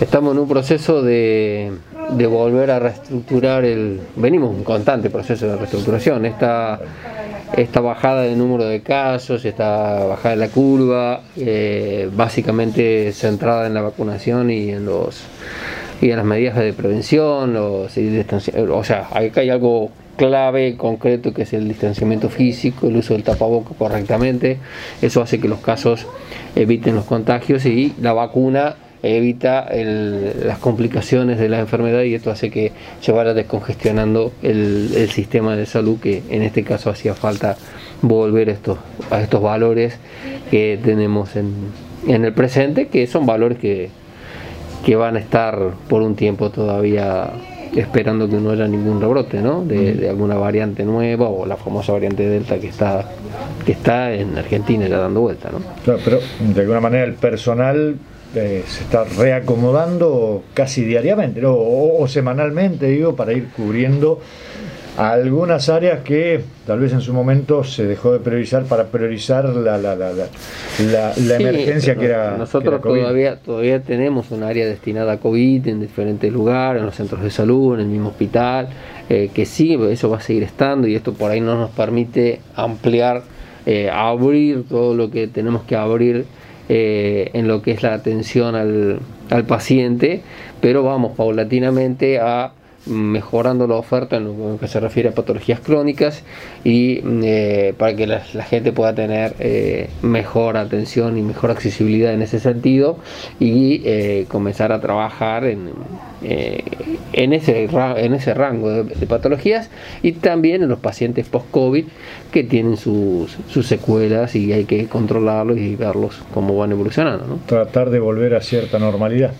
Estamos en un proceso de, volver a reestructurar el. Venimos un constante proceso de reestructuración. Esta, esta bajada de número de casos, esta bajada de la curva, eh, básicamente centrada en la vacunación y en los y en las medidas de prevención, los, o sea, acá hay algo clave, concreto, que es el distanciamiento físico, el uso del tapaboca correctamente. Eso hace que los casos eviten los contagios y la vacuna evita las complicaciones de la enfermedad y esto hace que se vaya descongestionando el, sistema de salud que en este caso hacía falta volver estos, a estos valores que tenemos en, en el presente, que son valores que, que van a estar por un tiempo todavía esperando que no haya ningún rebrote ¿no? de, alguna variante nueva o la famosa variante Delta que está que está en Argentina ya dando vuelta. ¿no? Claro, pero de alguna manera el personal eh, se está reacomodando casi diariamente o, semanalmente, digo, para ir cubriendo algunas áreas que tal vez en su momento se dejó de priorizar para priorizar la, la, la, la, emergencia que era. Nosotros todavía todavía tenemos un área destinada a COVID en diferentes lugares, en los centros de salud, en el mismo hospital, eh, que sí, eso va a seguir estando y esto por ahí no nos permite ampliar, eh, abrir todo lo que tenemos que abrir eh, en lo que es la atención al, al paciente, pero vamos paulatinamente a mejorando la oferta en lo que se refiere a patologías crónicas y eh, para que la, gente pueda tener eh, mejor atención y mejor accesibilidad en ese sentido y eh, comenzar a trabajar en, en, ese, en ese rango de, patologías y también en los pacientes post-COVID que tienen sus, sus, secuelas y hay que controlarlos y verlos cómo van evolucionando. Tratar de volver a cierta normalidad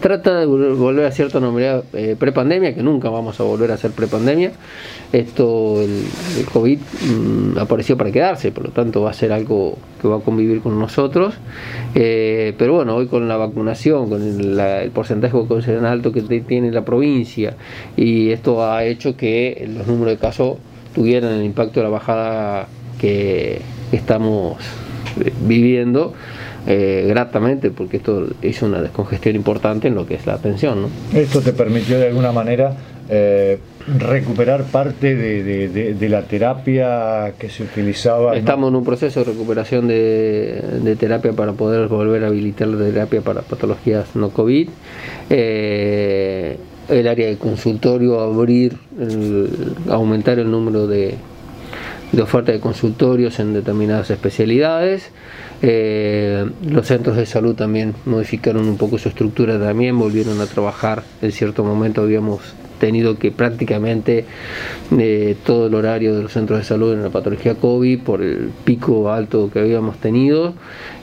trata de volver a cierta normalidad eh, prepandemia, que nunca vamos a volver a ser prepandemia. Esto, el, COVID mm, apareció para quedarse, por lo tanto va a ser algo que va a convivir con nosotros. Eh, pero bueno, hoy con la vacunación, con el, porcentaje de vacunación alto que tiene la provincia, y esto ha hecho que los números de casos tuvieran el impacto de la bajada que estamos eh, viviendo eh, gratamente porque esto hizo una descongestión importante en lo que es la atención. ¿no? Esto te permitió de alguna manera eh, recuperar parte de, la terapia que se utilizaba. Estamos en un proceso de recuperación de, terapia para poder volver a habilitar la terapia para patologías no COVID. Eh, el área de consultorio, abrir, aumentar el número de, de oferta de consultorios en determinadas especialidades. Eh, los centros de salud también modificaron un poco su estructura también, volvieron a trabajar. En cierto momento habíamos tenido que prácticamente eh, todo el horario de los centros de salud en la patología COVID por el pico alto que habíamos tenido.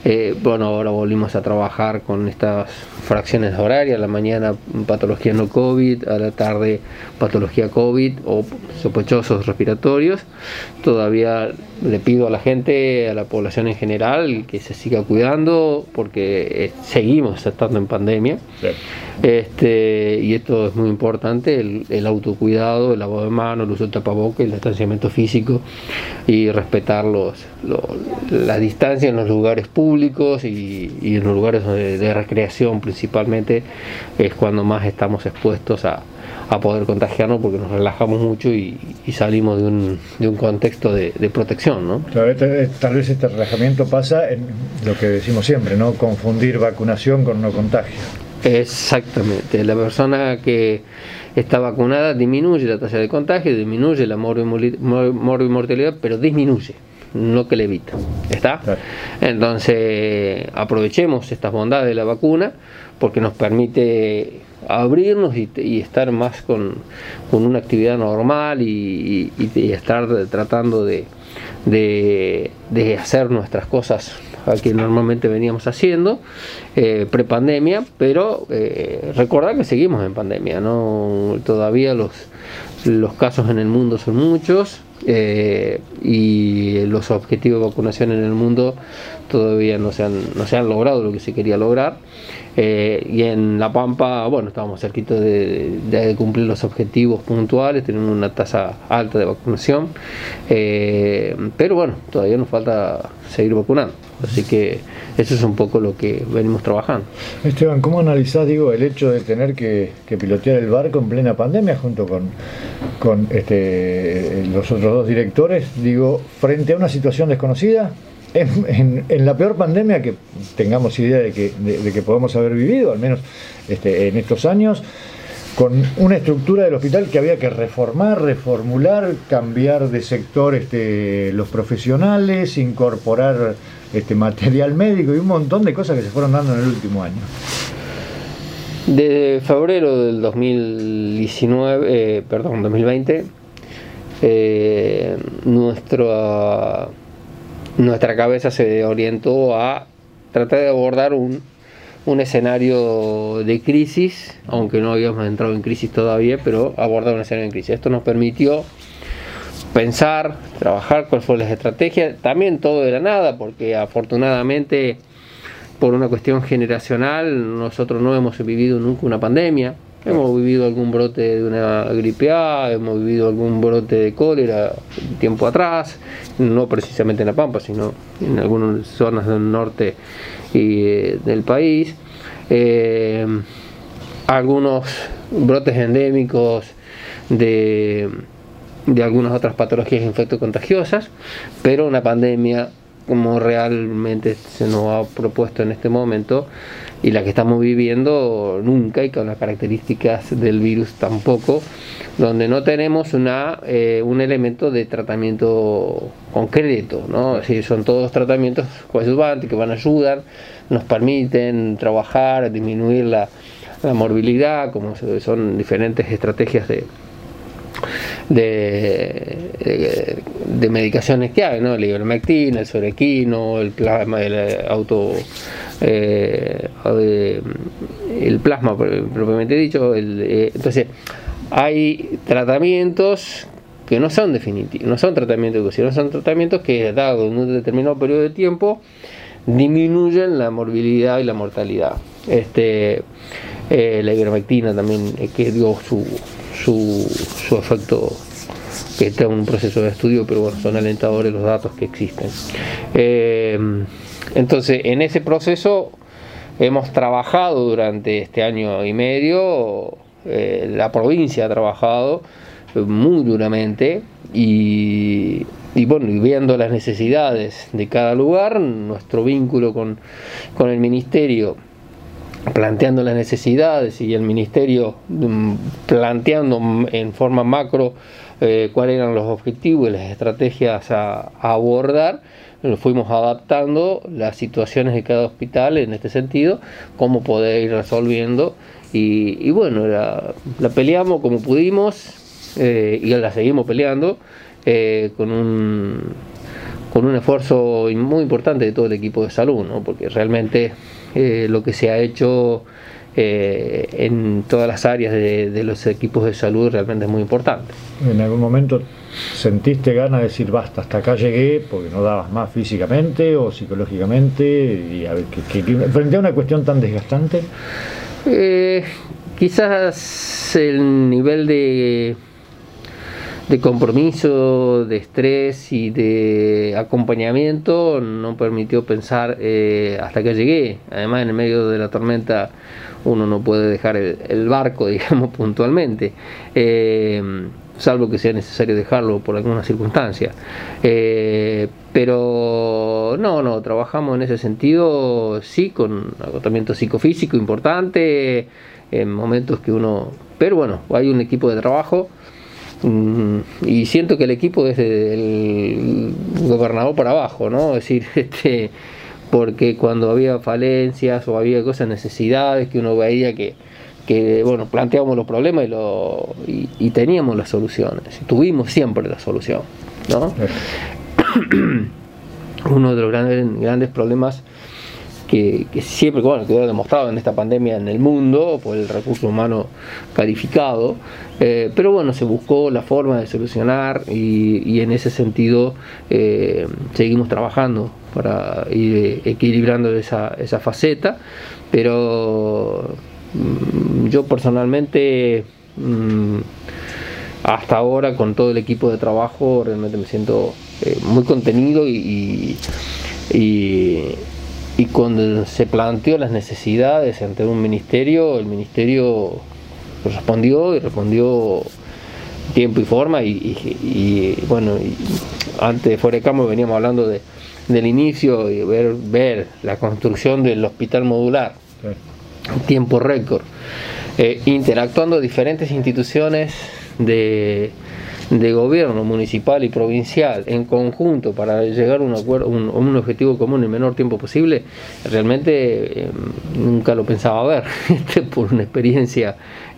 Eh, bueno, ahora volvimos a trabajar con estas fracciones horarias, a la mañana patología no COVID, a la tarde patología COVID o sospechosos respiratorios. Todavía le pido a la gente, a la población en general, que se siga cuidando porque eh, seguimos estando en pandemia. Este, y esto es muy importante, el, autocuidado, el lavado de manos, el uso de tapabocas, el distanciamiento físico y respetar los, la distancia en los lugares públicos y, en los lugares de, recreación principalmente es cuando más estamos expuestos a, poder contagiarnos porque nos relajamos mucho y, salimos de un, de un contexto de, protección. ¿no? Este, tal vez este relajamiento pasa en lo que decimos siempre, ¿no? confundir vacunación con no contagio. Exactamente, la persona que está vacunada disminuye la tasa de contagio, disminuye la morbimortalidad, pero disminuye, no que le evita. ¿Está? Entonces, aprovechemos estas bondades de la vacuna porque nos permite abrirnos y, estar más con, una actividad normal y, estar tratando de, de hacer nuestras cosas que normalmente veníamos haciendo eh, prepandemia, pero eh, recordar que seguimos en pandemia, ¿no? Todavía los, los casos en el mundo son muchos eh, y los objetivos de vacunación en el mundo todavía no se han, no se han logrado lo que se quería lograr. Eh, y en La Pampa, bueno, estábamos cerquita de, cumplir los objetivos puntuales, tenemos una tasa alta de vacunación, eh, pero bueno, todavía nos falta seguir vacunando. Así que eso es un poco lo que venimos trabajando. Esteban, ¿cómo analizás digo, el hecho de tener que, pilotear el barco en plena pandemia junto con, con este, los otros dos directores, digo, frente a una situación desconocida? En, la peor pandemia que tengamos idea de que, de, que podamos haber vivido, al menos este, en estos años, con una estructura del hospital que había que reformar, reformular, cambiar de sector este, los profesionales, incorporar este material médico y un montón de cosas que se fueron dando en el último año. Desde febrero del 2019, eh, perdón, 2020, eh, nuestra, nuestra cabeza se orientó a tratar de abordar un, un escenario de crisis, aunque no habíamos entrado en crisis todavía, pero abordar un escenario de crisis. Esto nos permitió pensar, trabajar cuáles fueron las estrategias, también todo de la nada, porque afortunadamente por una cuestión generacional nosotros no hemos vivido nunca una pandemia, hemos vivido algún brote de una gripe A, hemos vivido algún brote de cólera tiempo atrás, no precisamente en La Pampa, sino en algunas zonas del norte y, eh, del país. Eh, algunos brotes endémicos de de algunas otras patologías infectocontagiosas, pero una pandemia como realmente se nos ha propuesto en este momento y la que estamos viviendo nunca y con las características del virus tampoco, donde no tenemos una, eh, un elemento de tratamiento concreto, ¿no? Es decir, son todos tratamientos coadyuvantes que van a ayudar, nos permiten trabajar, disminuir la, la morbilidad, como son diferentes estrategias de, de, de, medicaciones que hay, ¿no? El ivermectina, el sorequino, el plasma, el eh, auto, eh, el plasma propiamente dicho. Eh, entonces, hay tratamientos que no son definitivos, no son tratamientos sino son tratamientos que, dado en un determinado periodo de tiempo, disminuyen la morbilidad y la mortalidad. Este, la ivermectina también, que dio su, su, su efecto que está en un proceso de estudio, pero bueno, son alentadores los datos que existen. Eh, entonces, en ese proceso hemos trabajado durante este año y medio, eh, la provincia ha trabajado muy duramente y, y bueno, viendo las necesidades de cada lugar, nuestro vínculo con, con el ministerio planteando las necesidades y el ministerio mm, planteando en forma macro eh, cuáles eran los objetivos y las estrategias a, abordar, fuimos adaptando las situaciones de cada hospital en este sentido, cómo poder ir resolviendo y, bueno, la, peleamos como pudimos eh, y la seguimos peleando eh, con un con un esfuerzo muy importante de todo el equipo de salud, ¿no? porque realmente eh, lo que se ha hecho eh, en todas las áreas de, los equipos de salud realmente es muy importante. ¿En algún momento sentiste ganas de decir basta, hasta acá llegué porque no dabas más físicamente o psicológicamente y a ver, frente a una cuestión tan desgastante? Eh, quizás el nivel de de compromiso, de estrés y de acompañamiento no permitió pensar eh, hasta que llegué. Además, en el medio de la tormenta uno no puede dejar el, barco, digamos, puntualmente. Eh, salvo que sea necesario dejarlo por alguna circunstancia. Eh, pero no, no, trabajamos en ese sentido, sí, con agotamiento psicofísico importante, en momentos que uno... Pero bueno, hay un equipo de trabajo y siento que el equipo desde el gobernador para abajo, ¿no? Es decir, este, porque cuando había falencias o había cosas, necesidades que uno veía que, que bueno, planteábamos los problemas y, lo, y, teníamos las soluciones, tuvimos siempre la solución, ¿no? Uno de los grandes, grandes problemas que, siempre bueno, quedó demostrado en esta pandemia en el mundo por el recurso humano calificado, eh, pero bueno, se buscó la forma de solucionar y, en ese sentido eh, seguimos trabajando para ir equilibrando esa, esa faceta, pero mm, yo personalmente mm, hasta ahora con todo el equipo de trabajo realmente me siento eh, muy contenido y cuando se planteó las necesidades ante un ministerio, el ministerio respondió y respondió tiempo y forma y, bueno, antes de fuera de campo veníamos hablando de, del inicio y ver, ver la construcción del hospital modular, tiempo récord, eh, interactuando diferentes instituciones de, de gobierno municipal y provincial en conjunto para llegar a un, acuerdo, un, un objetivo común en el menor tiempo posible, realmente eh, nunca lo pensaba ver, este, por una experiencia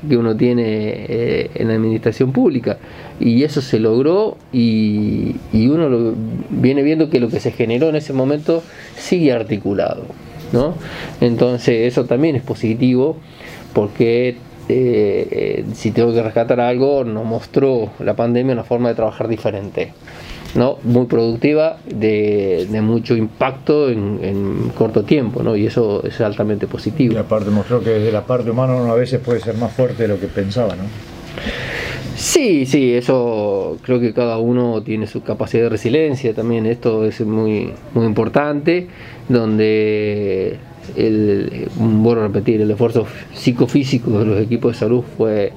que uno tiene eh, en la administración pública. Y eso se logró y, y uno lo, viene viendo que lo que se generó en ese momento sigue articulado. ¿no? Entonces eso también es positivo porque eh, si tengo que rescatar algo, nos mostró la pandemia una forma de trabajar diferente. ¿no? muy productiva, de, de mucho impacto en, en, corto tiempo, ¿no? y eso es altamente positivo. Y aparte mostró que desde la parte humana uno a veces puede ser más fuerte de lo que pensaba, ¿no? Sí, sí, eso creo que cada uno tiene su capacidad de resiliencia también, esto es muy, muy importante, donde el, bueno repetir, el esfuerzo psicofísico de los equipos de salud fue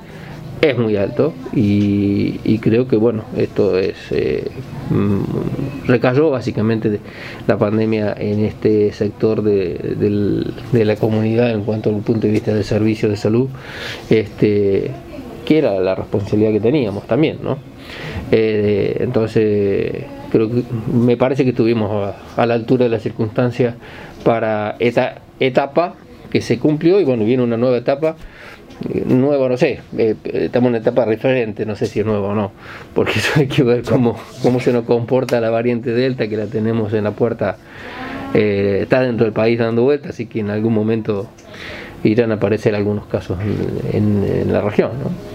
es muy alto y, y creo que bueno esto es eh, mm, recayó básicamente de la pandemia en este sector de, del, de, la comunidad en cuanto al punto de vista del servicio de salud este que era la responsabilidad que teníamos también no eh, entonces creo que me parece que estuvimos a, a la altura de las circunstancias para esta etapa que se cumplió y bueno, viene una nueva etapa nueva, no sé, eh, estamos en una etapa diferente, no sé si es nueva o no, porque eso hay que ver cómo, cómo se nos comporta la variante Delta que la tenemos en la puerta, eh, está dentro del país dando vueltas, así que en algún momento irán a aparecer algunos casos en, la región.